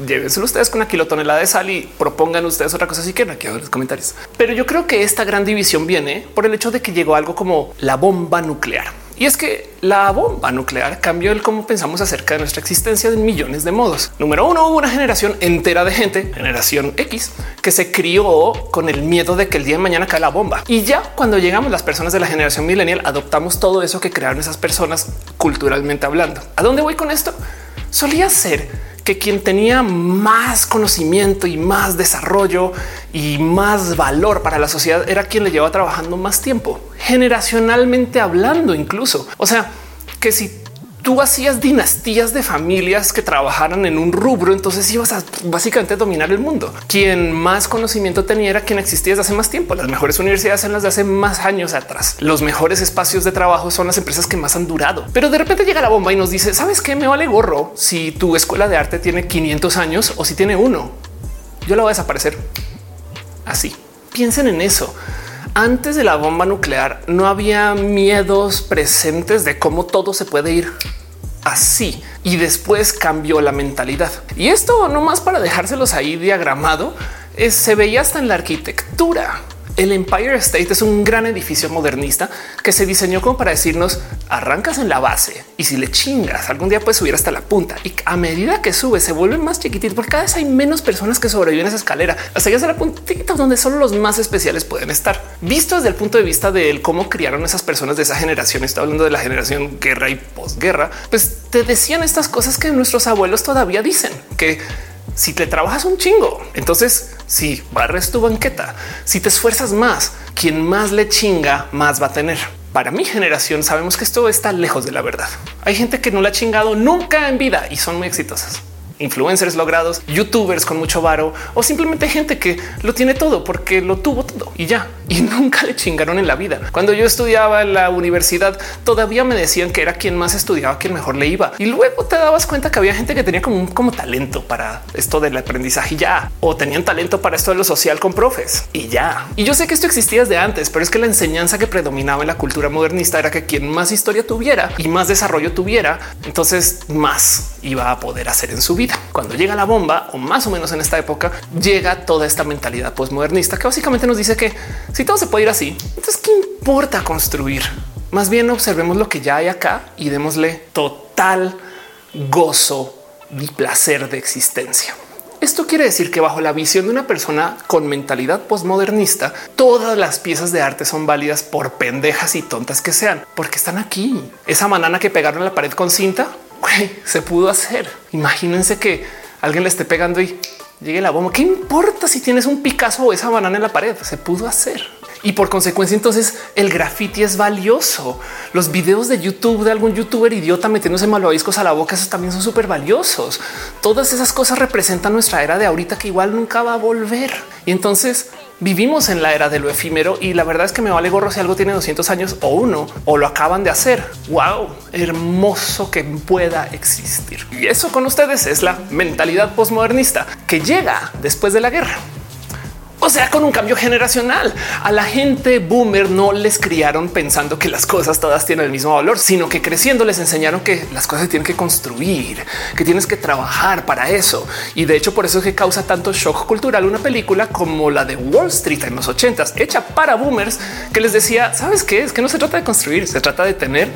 llévenselo ustedes con una kilotonelada de sal y propongan ustedes otra cosa si quieren aquí en los comentarios. Pero yo creo que esta gran división viene por el hecho de que llegó algo como la bomba nuclear. Y es que la bomba nuclear cambió el cómo pensamos acerca de nuestra existencia en millones de modos. Número uno, hubo una generación entera de gente, generación X, que se crió con el miedo de que el día de mañana cae la bomba. Y ya cuando llegamos las personas de la generación millennial, adoptamos todo eso que crearon esas personas culturalmente hablando. ¿A dónde voy con esto? Solía ser que quien tenía más conocimiento y más desarrollo y más valor para la sociedad era quien le llevaba trabajando más tiempo, generacionalmente hablando incluso. O sea, que si tú hacías dinastías de familias que trabajaran en un rubro, entonces ibas a básicamente dominar el mundo. Quien más conocimiento tenía era quien existía desde hace más tiempo. Las mejores universidades son las de hace más años atrás. Los mejores espacios de trabajo son las empresas que más han durado. Pero de repente llega la bomba y nos dice, ¿sabes qué? Me vale gorro si tu escuela de arte tiene 500 años o si tiene uno. Yo la voy a desaparecer. Así. Piensen en eso antes de la bomba nuclear no había miedos presentes de cómo todo se puede ir así y después cambió la mentalidad. Y esto no más para dejárselos ahí diagramado, es, se veía hasta en la arquitectura. El Empire State es un gran edificio modernista que se diseñó como para decirnos arrancas en la base y si le chingas algún día puedes subir hasta la punta y a medida que sube se vuelve más chiquitito porque cada vez hay menos personas que sobreviven a esa escalera hasta llegar a la puntita donde solo los más especiales pueden estar. Visto desde el punto de vista de cómo criaron esas personas de esa generación, está hablando de la generación guerra y posguerra, pues te decían estas cosas que nuestros abuelos todavía dicen que si te trabajas un chingo, entonces si barres tu banqueta, si te esfuerzas más, quien más le chinga, más va a tener. Para mi generación sabemos que esto está lejos de la verdad. Hay gente que no la ha chingado nunca en vida y son muy exitosas influencers logrados, youtubers con mucho varo o simplemente gente que lo tiene todo porque lo tuvo todo y ya y nunca le chingaron en la vida. Cuando yo estudiaba en la universidad, todavía me decían que era quien más estudiaba, quien mejor le iba. Y luego te dabas cuenta que había gente que tenía como un como talento para esto del aprendizaje y ya, o tenían talento para esto de lo social con profes y ya. Y yo sé que esto existía desde antes, pero es que la enseñanza que predominaba en la cultura modernista era que quien más historia tuviera y más desarrollo tuviera, entonces más iba a poder hacer en su vida. Cuando llega la bomba, o más o menos en esta época, llega toda esta mentalidad postmodernista que básicamente nos dice que si todo se puede ir así, entonces qué importa construir? Más bien observemos lo que ya hay acá y démosle total gozo y placer de existencia. Esto quiere decir que bajo la visión de una persona con mentalidad postmodernista, todas las piezas de arte son válidas por pendejas y tontas que sean, porque están aquí. Esa banana que pegaron en la pared con cinta se pudo hacer. Imagínense que alguien le esté pegando y llegue la bomba. ¿Qué importa si tienes un Picasso o esa banana en la pared? Se pudo hacer. Y por consecuencia, entonces el graffiti es valioso. Los videos de YouTube de algún youtuber idiota metiéndose malvaviscos a la boca, esos también son súper valiosos. Todas esas cosas representan nuestra era de ahorita que igual nunca va a volver. Y entonces vivimos en la era de lo efímero y la verdad es que me vale gorro si algo tiene 200 años o uno o lo acaban de hacer. Wow, hermoso que pueda existir. Y eso con ustedes es la mentalidad postmodernista que llega después de la guerra. O sea, con un cambio generacional. A la gente boomer no les criaron pensando que las cosas todas tienen el mismo valor, sino que creciendo les enseñaron que las cosas tienen que construir, que tienes que trabajar para eso. Y de hecho, por eso es que causa tanto shock cultural una película como la de Wall Street en los ochentas, hecha para boomers, que les decía, ¿sabes qué? Es que no se trata de construir, se trata de tener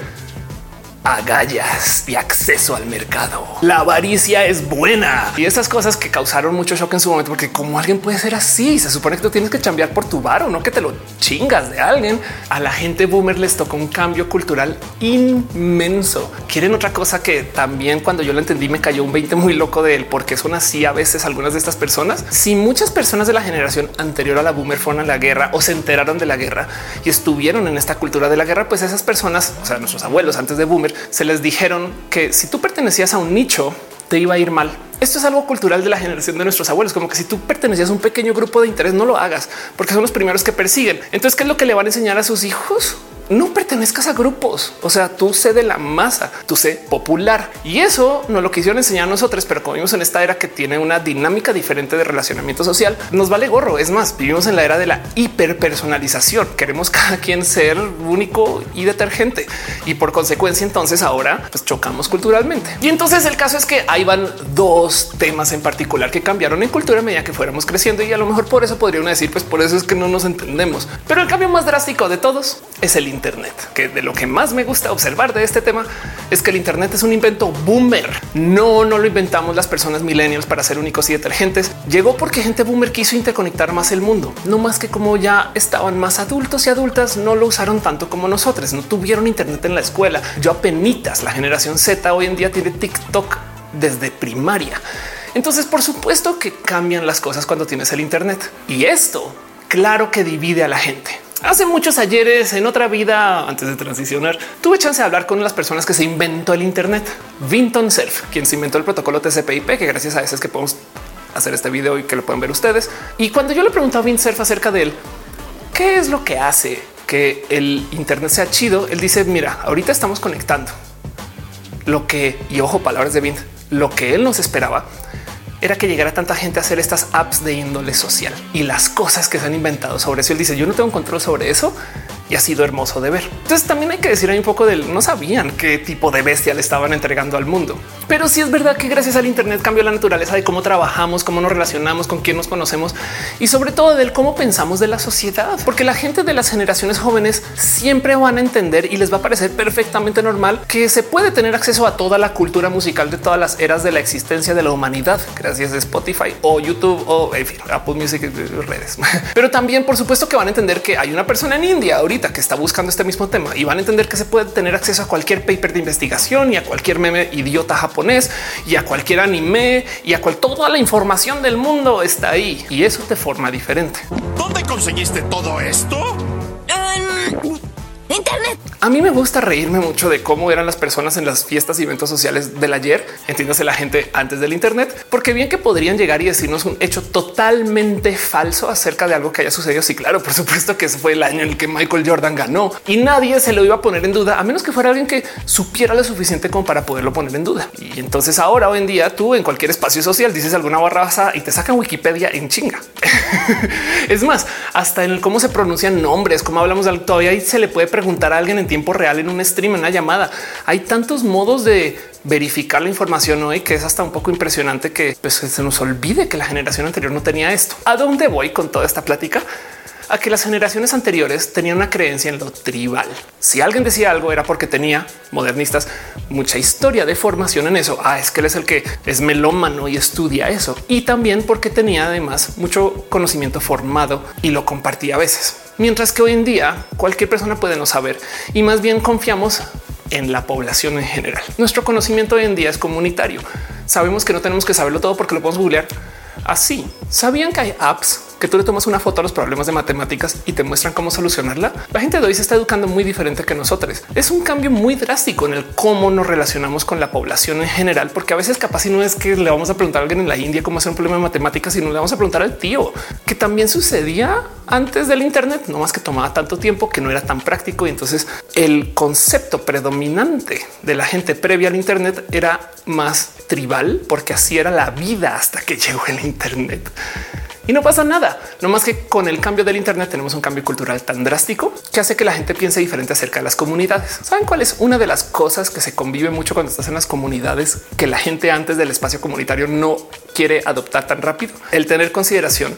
agallas y acceso al mercado. La avaricia es buena y esas cosas que causaron mucho shock en su momento, porque como alguien puede ser así, se supone que tú tienes que cambiar por tu bar o no que te lo chingas de alguien. A la gente boomer les tocó un cambio cultural inmenso. Quieren otra cosa que también cuando yo lo entendí me cayó un 20 muy loco de él, porque son así a veces algunas de estas personas. Si muchas personas de la generación anterior a la boomer fueron a la guerra o se enteraron de la guerra y estuvieron en esta cultura de la guerra, pues esas personas, o sea, nuestros abuelos antes de boomer, se les dijeron que si tú pertenecías a un nicho, te iba a ir mal. Esto es algo cultural de la generación de nuestros abuelos, como que si tú pertenecías a un pequeño grupo de interés, no lo hagas porque son los primeros que persiguen. Entonces, ¿qué es lo que le van a enseñar a sus hijos? No pertenezcas a grupos. O sea, tú sé de la masa, tú sé popular y eso no lo quisieron enseñar a nosotros, pero como vimos en esta era que tiene una dinámica diferente de relacionamiento social, nos vale gorro. Es más, vivimos en la era de la hiperpersonalización. Queremos cada quien ser único y detergente y por consecuencia, entonces ahora pues, chocamos culturalmente. Y entonces el caso es que ahí van dos temas en particular que cambiaron en cultura a medida que fuéramos creciendo y a lo mejor por eso podría uno decir, pues por eso es que no nos entendemos. Pero el cambio más drástico de todos es el Internet, que de lo que más me gusta observar de este tema es que el Internet es un invento boomer. No, no lo inventamos las personas millennials para ser únicos y detergentes. Llegó porque gente boomer quiso interconectar más el mundo, no más que como ya estaban más adultos y adultas, no lo usaron tanto como nosotros, no tuvieron Internet en la escuela. Yo apenas la generación Z hoy en día tiene TikTok desde primaria. Entonces, por supuesto que cambian las cosas cuando tienes el Internet y esto claro que divide a la gente. Hace muchos ayeres en otra vida, antes de transicionar, tuve chance de hablar con las personas que se inventó el Internet. Vinton Cerf, quien se inventó el protocolo TCP/IP, que gracias a eso es que podemos hacer este video y que lo pueden ver ustedes. Y cuando yo le pregunté a Vint Cerf acerca de él, qué es lo que hace que el Internet sea chido, él dice: Mira, ahorita estamos conectando lo que, y ojo, palabras de Vint, lo que él nos esperaba era que llegara tanta gente a hacer estas apps de índole social y las cosas que se han inventado sobre eso. Él dice yo no tengo control sobre eso y ha sido hermoso de ver. Entonces también hay que decir ahí un poco del no sabían qué tipo de bestia le estaban entregando al mundo. Pero sí es verdad que gracias al Internet cambió la naturaleza de cómo trabajamos, cómo nos relacionamos, con quién nos conocemos y sobre todo del cómo pensamos de la sociedad, porque la gente de las generaciones jóvenes siempre van a entender y les va a parecer perfectamente normal que se puede tener acceso a toda la cultura musical de todas las eras de la existencia de la humanidad, gracias a Spotify o YouTube o en fin, Apple Music redes. Pero también, por supuesto, que van a entender que hay una persona en India ahorita que está buscando este mismo tema y van a entender que se puede tener acceso a cualquier paper de investigación y a cualquier meme idiota japonés y a cualquier anime y a cual toda la información del mundo está ahí y eso te forma diferente. ¿Dónde conseguiste todo esto? Internet. A mí me gusta reírme mucho de cómo eran las personas en las fiestas y eventos sociales del ayer. Entiéndase la gente antes del Internet, porque bien que podrían llegar y decirnos un hecho totalmente falso acerca de algo que haya sucedido. Sí, claro, por supuesto que ese fue el año en el que Michael Jordan ganó y nadie se lo iba a poner en duda, a menos que fuera alguien que supiera lo suficiente como para poderlo poner en duda. Y entonces ahora, hoy en día, tú en cualquier espacio social dices alguna barraza y te sacan Wikipedia en chinga. es más, hasta en cómo se pronuncian nombres, cómo hablamos de todavía se le puede preguntar a alguien en tiempo real en un stream, en una llamada. Hay tantos modos de verificar la información hoy que es hasta un poco impresionante que pues, se nos olvide que la generación anterior no tenía esto. ¿A dónde voy con toda esta plática? A que las generaciones anteriores tenían una creencia en lo tribal. Si alguien decía algo era porque tenía modernistas mucha historia de formación en eso. Ah, es que él es el que es melómano y estudia eso. Y también porque tenía además mucho conocimiento formado y lo compartía a veces. Mientras que hoy en día cualquier persona puede no saber y más bien confiamos en la población en general. Nuestro conocimiento hoy en día es comunitario. Sabemos que no tenemos que saberlo todo porque lo podemos googlear. Así sabían que hay apps que tú le tomas una foto a los problemas de matemáticas y te muestran cómo solucionarla. La gente de hoy se está educando muy diferente que nosotros. Es un cambio muy drástico en el cómo nos relacionamos con la población en general, porque a veces capaz si no es que le vamos a preguntar a alguien en la India cómo hacer un problema de matemáticas, sino le vamos a preguntar al tío, que también sucedía antes del Internet, no más que tomaba tanto tiempo que no era tan práctico. Y entonces el concepto predominante de la gente previa al Internet era más tribal, porque así era la vida hasta que llegó el Internet. Y no pasa nada, no más que con el cambio del Internet tenemos un cambio cultural tan drástico que hace que la gente piense diferente acerca de las comunidades. ¿Saben cuál es una de las cosas que se convive mucho cuando estás en las comunidades que la gente antes del espacio comunitario no quiere adoptar tan rápido? El tener consideración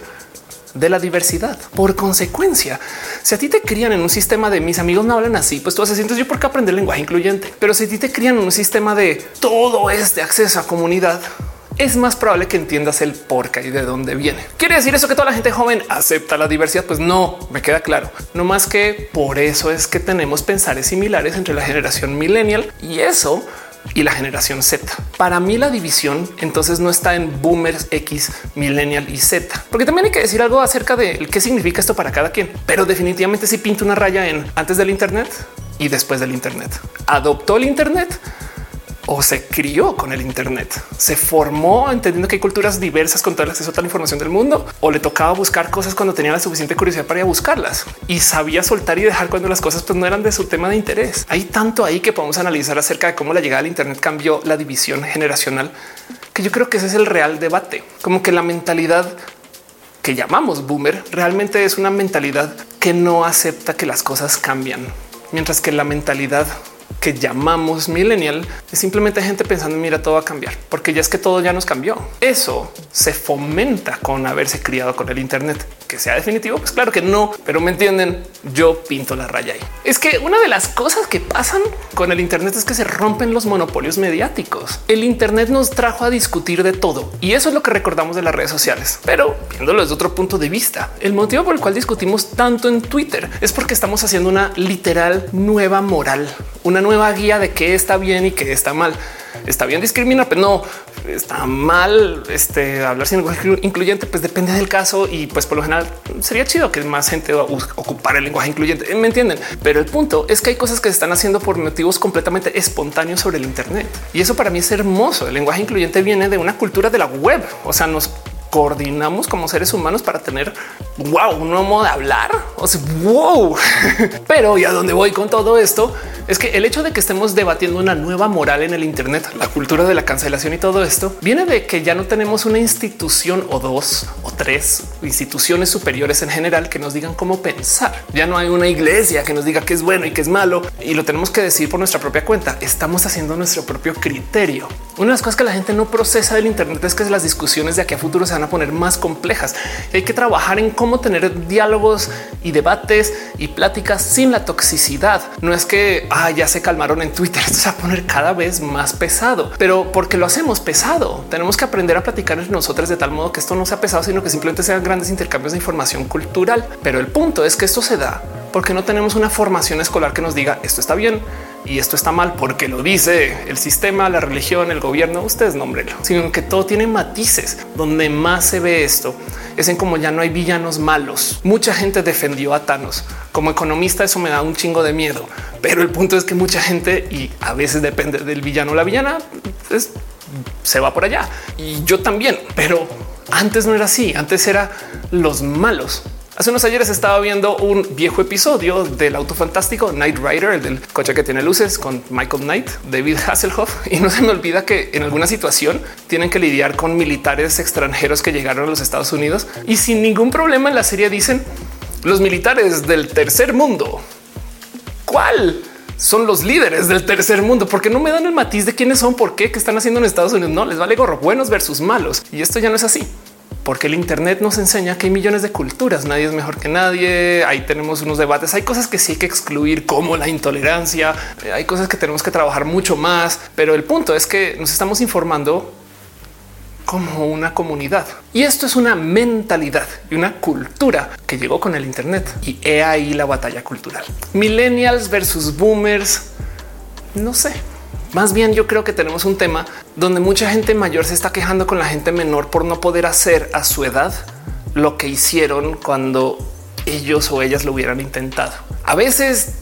de la diversidad. Por consecuencia, si a ti te crían en un sistema de mis amigos no hablan así, pues tú haces sientes yo por qué aprender lenguaje incluyente. Pero si a ti te crían en un sistema de todo este acceso a comunidad, es más probable que entiendas el por qué y de dónde viene. ¿Quiere decir eso que toda la gente joven acepta la diversidad? Pues no, me queda claro. No más que por eso es que tenemos pensares similares entre la generación millennial y eso y la generación Z. Para mí la división entonces no está en boomers X, millennial y Z, porque también hay que decir algo acerca de qué significa esto para cada quien. Pero definitivamente si pinto una raya en antes del Internet y después del Internet. Adoptó el Internet o se crió con el Internet, se formó entendiendo que hay culturas diversas con todo el acceso a toda la información del mundo, o le tocaba buscar cosas cuando tenía la suficiente curiosidad para ir a buscarlas y sabía soltar y dejar cuando las cosas pues, no eran de su tema de interés. Hay tanto ahí que podemos analizar acerca de cómo la llegada del Internet cambió la división generacional, que yo creo que ese es el real debate, como que la mentalidad que llamamos boomer realmente es una mentalidad que no acepta que las cosas cambian, mientras que la mentalidad que llamamos millennial es simplemente gente pensando mira todo va a cambiar porque ya es que todo ya nos cambió. Eso se fomenta con haberse criado con el Internet que sea definitivo. Pues claro que no, pero me entienden. Yo pinto la raya ahí. Es que una de las cosas que pasan con el Internet es que se rompen los monopolios mediáticos. El Internet nos trajo a discutir de todo y eso es lo que recordamos de las redes sociales. Pero viéndolo desde otro punto de vista, el motivo por el cual discutimos tanto en Twitter es porque estamos haciendo una literal nueva moral, una nueva guía de qué está bien y qué está mal. Está bien discriminar, pero no está mal este, hablar sin lenguaje incluyente, pues depende del caso y pues por lo general sería chido que más gente ocupara el lenguaje incluyente. Me entienden, pero el punto es que hay cosas que se están haciendo por motivos completamente espontáneos sobre el Internet y eso para mí es hermoso. El lenguaje incluyente viene de una cultura de la web, o sea, nos coordinamos como seres humanos para tener wow, un nuevo modo de hablar. O wow. Pero y a dónde voy con todo esto es que el hecho de que estemos debatiendo una nueva moral en el Internet, la cultura de la cancelación y todo esto viene de que ya no tenemos una institución o dos o tres instituciones superiores en general que nos digan cómo pensar. Ya no hay una iglesia que nos diga qué es bueno y qué es malo y lo tenemos que decir por nuestra propia cuenta. Estamos haciendo nuestro propio criterio. Una de las cosas que la gente no procesa del Internet es que las discusiones de aquí a futuro se van a poner más complejas. Hay que trabajar en cómo tener diálogos y debates y pláticas sin la toxicidad. No es que ah, ya se calmaron en Twitter, esto se va a poner cada vez más pesado, pero porque lo hacemos pesado, tenemos que aprender a platicar entre nosotros de tal modo que esto no sea pesado, sino que simplemente sean grandes intercambios de información cultural. Pero el punto es que esto se da porque no tenemos una formación escolar que nos diga esto está bien y esto está mal porque lo dice el sistema, la religión, el gobierno, ustedes nombrenlo, sino que todo tiene matices. Donde más se ve esto es en como ya no hay villanos malos. Mucha gente defendió a Thanos. Como economista eso me da un chingo de miedo, pero el punto es que mucha gente y a veces depende del villano o la villana se va por allá y yo también, pero antes no era así. Antes era los malos Hace unos ayeres estaba viendo un viejo episodio del auto fantástico Night Rider, el del coche que tiene luces con Michael Knight, David Hasselhoff. Y no se me olvida que en alguna situación tienen que lidiar con militares extranjeros que llegaron a los Estados Unidos y sin ningún problema en la serie dicen los militares del tercer mundo. ¿Cuál? son los líderes del tercer mundo, porque no me dan el matiz de quiénes son, por qué, qué están haciendo en Estados Unidos. No les vale gorro, buenos versus malos. Y esto ya no es así porque el Internet nos enseña que hay millones de culturas, nadie es mejor que nadie. Ahí tenemos unos debates, hay cosas que sí hay que excluir, como la intolerancia, eh, hay cosas que tenemos que trabajar mucho más, pero el punto es que nos estamos informando como una comunidad. Y esto es una mentalidad y una cultura que llegó con el Internet. Y he ahí la batalla cultural. Millennials versus boomers. No sé, más bien yo creo que tenemos un tema donde mucha gente mayor se está quejando con la gente menor por no poder hacer a su edad lo que hicieron cuando ellos o ellas lo hubieran intentado. A veces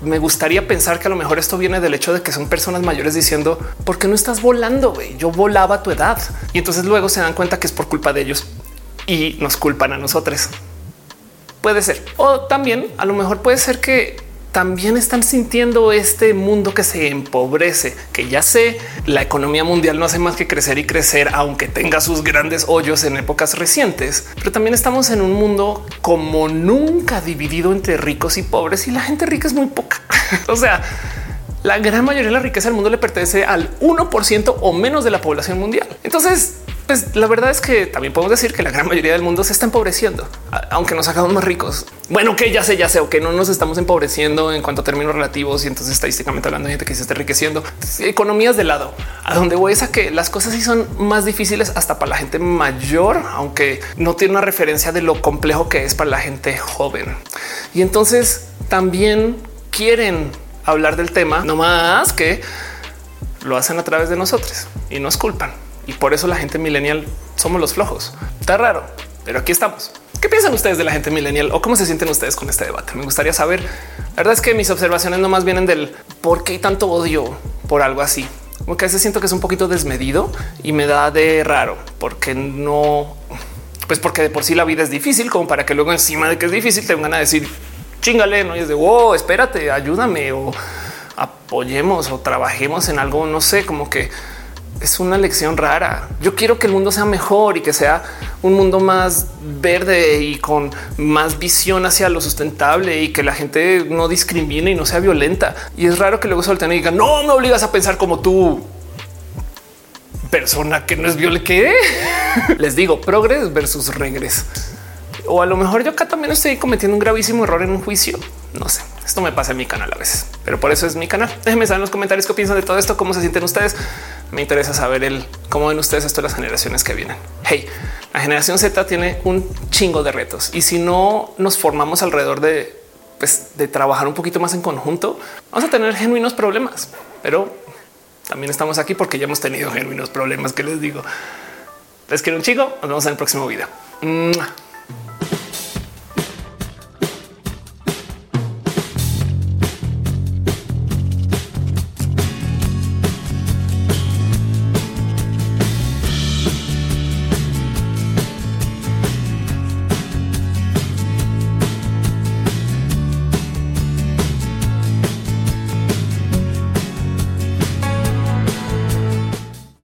me gustaría pensar que a lo mejor esto viene del hecho de que son personas mayores diciendo por qué no estás volando? Yo volaba a tu edad y entonces luego se dan cuenta que es por culpa de ellos y nos culpan a nosotros. Puede ser. O también a lo mejor puede ser que también están sintiendo este mundo que se empobrece, que ya sé, la economía mundial no hace más que crecer y crecer, aunque tenga sus grandes hoyos en épocas recientes, pero también estamos en un mundo como nunca dividido entre ricos y pobres y la gente rica es muy poca. o sea, la gran mayoría de la riqueza del mundo le pertenece al 1% o menos de la población mundial. Entonces, pues la verdad es que también podemos decir que la gran mayoría del mundo se está empobreciendo, aunque nos hagamos más ricos. Bueno, que ya sé, ya sé, o que no nos estamos empobreciendo en cuanto a términos relativos y entonces estadísticamente hablando de gente que se está enriqueciendo. Economías de lado. A donde voy es a que las cosas sí son más difíciles hasta para la gente mayor, aunque no tiene una referencia de lo complejo que es para la gente joven. Y entonces también quieren hablar del tema, no más que lo hacen a través de nosotros y nos culpan y por eso la gente millennial somos los flojos. Está raro, pero aquí estamos. ¿Qué piensan ustedes de la gente millennial o cómo se sienten ustedes con este debate? Me gustaría saber. La verdad es que mis observaciones no más vienen del por qué hay tanto odio por algo así. Porque a veces siento que es un poquito desmedido y me da de raro porque no, pues porque de por sí la vida es difícil, como para que luego encima de que es difícil te vengan a decir chingale, no y es de wow, espérate, ayúdame o apoyemos o trabajemos en algo, no sé, como que es una lección rara. Yo quiero que el mundo sea mejor y que sea un mundo más verde y con más visión hacia lo sustentable y que la gente no discrimine y no sea violenta. Y es raro que luego solten y digan no me obligas a pensar como tú persona que no es violenta. ¿Qué les digo? Progres versus regres. O a lo mejor yo acá también estoy cometiendo un gravísimo error en un juicio. No sé. Esto me pasa en mi canal a veces, pero por eso es mi canal. Déjenme saber en los comentarios qué piensan de todo esto, cómo se sienten ustedes. Me interesa saber el cómo ven ustedes esto de las generaciones que vienen. Hey, la generación Z tiene un chingo de retos y si no nos formamos alrededor de, pues, de trabajar un poquito más en conjunto, vamos a tener genuinos problemas, pero también estamos aquí porque ya hemos tenido genuinos problemas que les digo. Les quiero un chico. Nos vemos en el próximo video.